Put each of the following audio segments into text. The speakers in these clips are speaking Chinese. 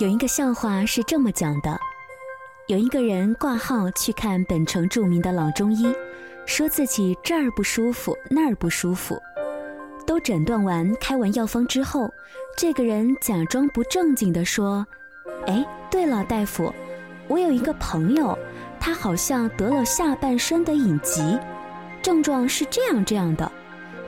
有一个笑话是这么讲的：有一个人挂号去看本城著名的老中医，说自己这儿不舒服，那儿不舒服。都诊断完、开完药方之后，这个人假装不正经地说：“哎，对了，大夫，我有一个朋友，他好像得了下半身的隐疾，症状是这样这样的，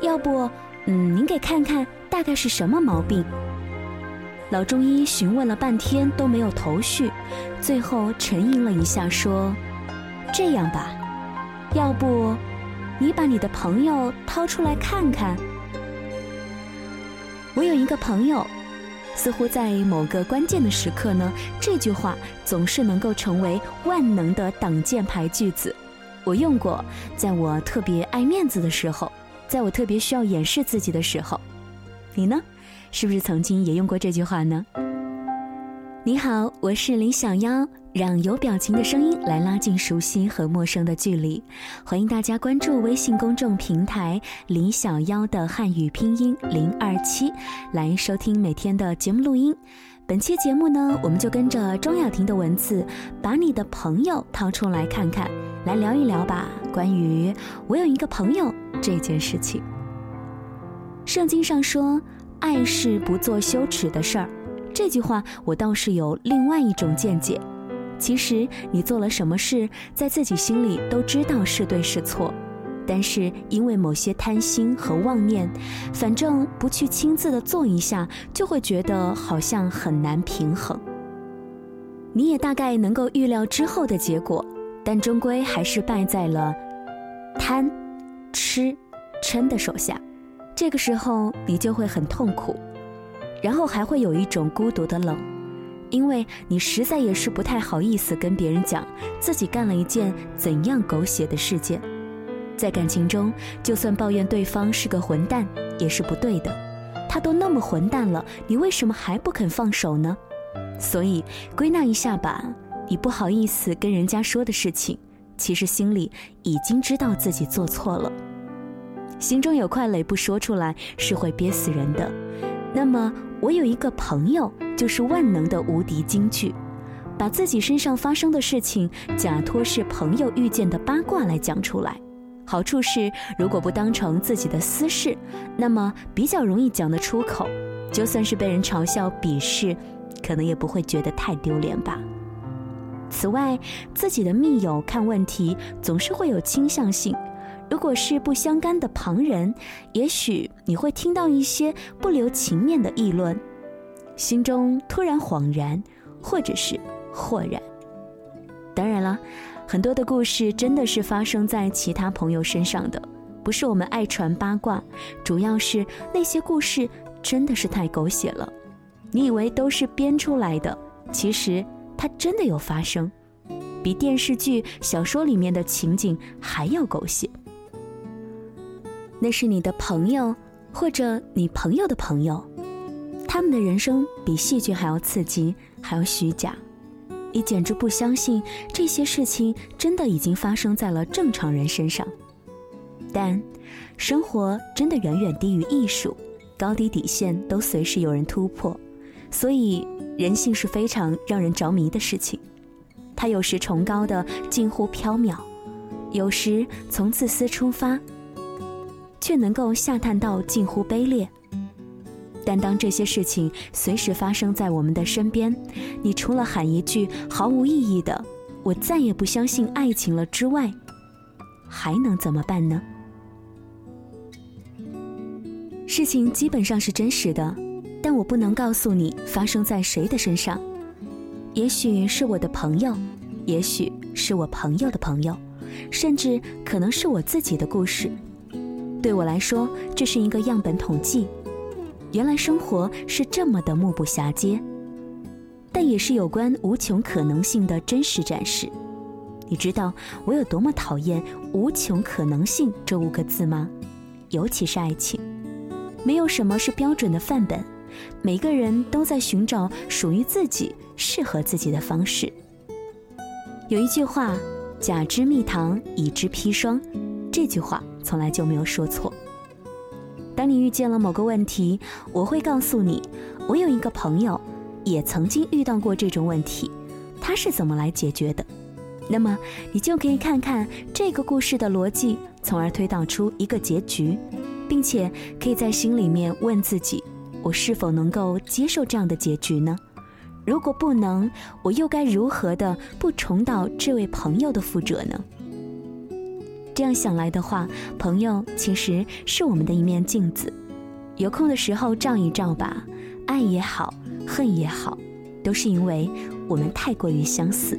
要不，嗯，您给看看大概是什么毛病？”老中医询问了半天都没有头绪，最后沉吟了一下说：“这样吧，要不你把你的朋友掏出来看看。我有一个朋友，似乎在某个关键的时刻呢，这句话总是能够成为万能的挡箭牌句子。我用过，在我特别爱面子的时候，在我特别需要掩饰自己的时候。你呢？”是不是曾经也用过这句话呢？你好，我是李小妖，让有表情的声音来拉近熟悉和陌生的距离。欢迎大家关注微信公众平台“李小妖”的汉语拼音零二七，来收听每天的节目录音。本期节目呢，我们就跟着庄雅婷的文字，把你的朋友掏出来看看，来聊一聊吧。关于我有一个朋友这件事情，圣经上说。爱是不做羞耻的事儿，这句话我倒是有另外一种见解。其实你做了什么事，在自己心里都知道是对是错，但是因为某些贪心和妄念，反正不去亲自的做一下，就会觉得好像很难平衡。你也大概能够预料之后的结果，但终归还是败在了贪、吃、嗔的手下。这个时候你就会很痛苦，然后还会有一种孤独的冷，因为你实在也是不太好意思跟别人讲自己干了一件怎样狗血的事件。在感情中，就算抱怨对方是个混蛋也是不对的，他都那么混蛋了，你为什么还不肯放手呢？所以归纳一下吧，你不好意思跟人家说的事情，其实心里已经知道自己做错了。心中有块垒不说出来是会憋死人的。那么我有一个朋友，就是万能的无敌金句，把自己身上发生的事情假托是朋友遇见的八卦来讲出来。好处是，如果不当成自己的私事，那么比较容易讲得出口，就算是被人嘲笑鄙视，可能也不会觉得太丢脸吧。此外，自己的密友看问题总是会有倾向性。如果是不相干的旁人，也许你会听到一些不留情面的议论，心中突然恍然，或者是豁然。当然了，很多的故事真的是发生在其他朋友身上的，不是我们爱传八卦，主要是那些故事真的是太狗血了。你以为都是编出来的，其实它真的有发生，比电视剧、小说里面的情景还要狗血。那是你的朋友，或者你朋友的朋友，他们的人生比戏剧还要刺激，还要虚假。你简直不相信这些事情真的已经发生在了正常人身上。但，生活真的远远低于艺术，高低底线都随时有人突破。所以，人性是非常让人着迷的事情。它有时崇高的近乎缥缈，有时从自私出发。却能够下探到近乎卑劣。但当这些事情随时发生在我们的身边，你除了喊一句毫无意义的“我再也不相信爱情了”之外，还能怎么办呢？事情基本上是真实的，但我不能告诉你发生在谁的身上。也许是我的朋友，也许是我朋友的朋友，甚至可能是我自己的故事。对我来说，这是一个样本统计。原来生活是这么的目不暇接，但也是有关无穷可能性的真实展示。你知道我有多么讨厌“无穷可能性”这五个字吗？尤其是爱情，没有什么是标准的范本，每个人都在寻找属于自己、适合自己的方式。有一句话：“甲之蜜糖，乙之砒霜。”这句话从来就没有说错。当你遇见了某个问题，我会告诉你，我有一个朋友，也曾经遇到过这种问题，他是怎么来解决的？那么你就可以看看这个故事的逻辑，从而推导出一个结局，并且可以在心里面问自己：我是否能够接受这样的结局呢？如果不能，我又该如何的不重蹈这位朋友的覆辙呢？这样想来的话，朋友其实是我们的一面镜子，有空的时候照一照吧。爱也好，恨也好，都是因为我们太过于相似。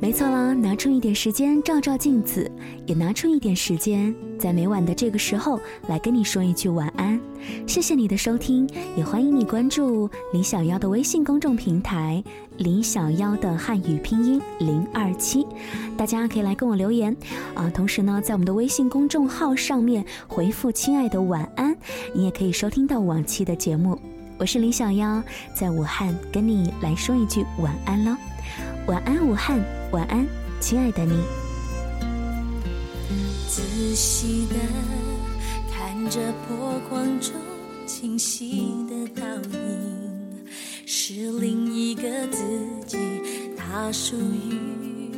没错啦，拿出一点时间照照镜子，也拿出一点时间，在每晚的这个时候来跟你说一句晚安。谢谢你的收听，也欢迎你关注李小妖的微信公众平台“李小妖的汉语拼音零二七”，大家可以来跟我留言啊。同时呢，在我们的微信公众号上面回复“亲爱的晚安”，你也可以收听到往期的节目。我是李小妖，在武汉跟你来说一句晚安喽。晚安，武汉。晚安，亲爱的你。仔细的看着波光中清晰的倒影，是另一个自己，它属于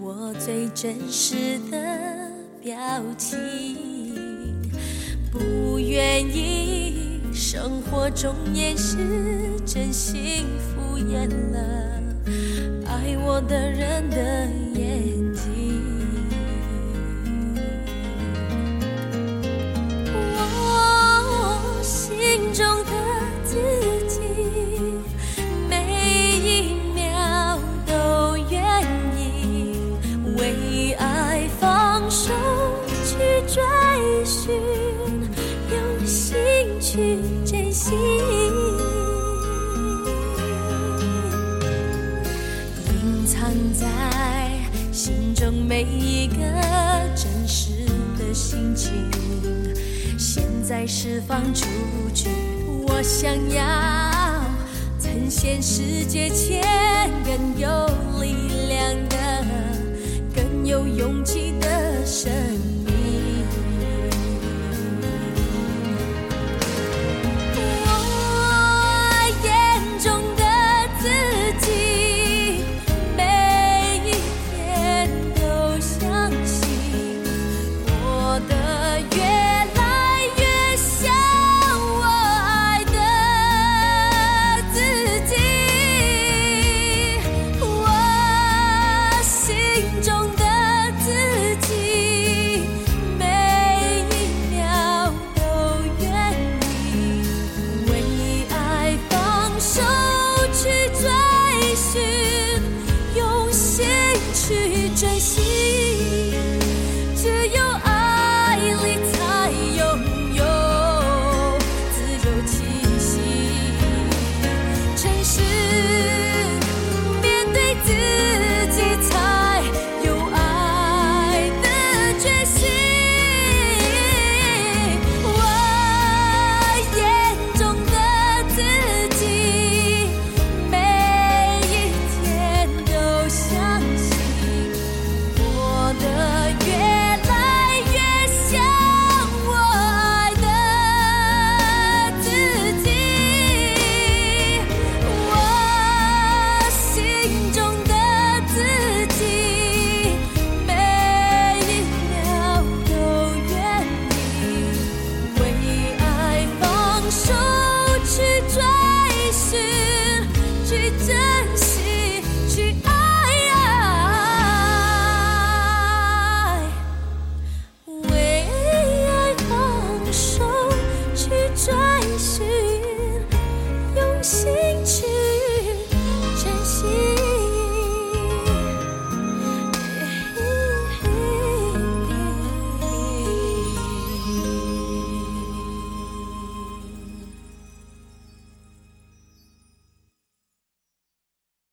我最真实的表情。不愿意生活中掩饰真心敷衍了。爱我的人的眼睛，我心中的自己，每一秒都愿意为爱放手去追寻，用心去珍惜。心中每一个真实的心情，现在释放出去。我想要呈现世界前更有力量的、更有勇气的生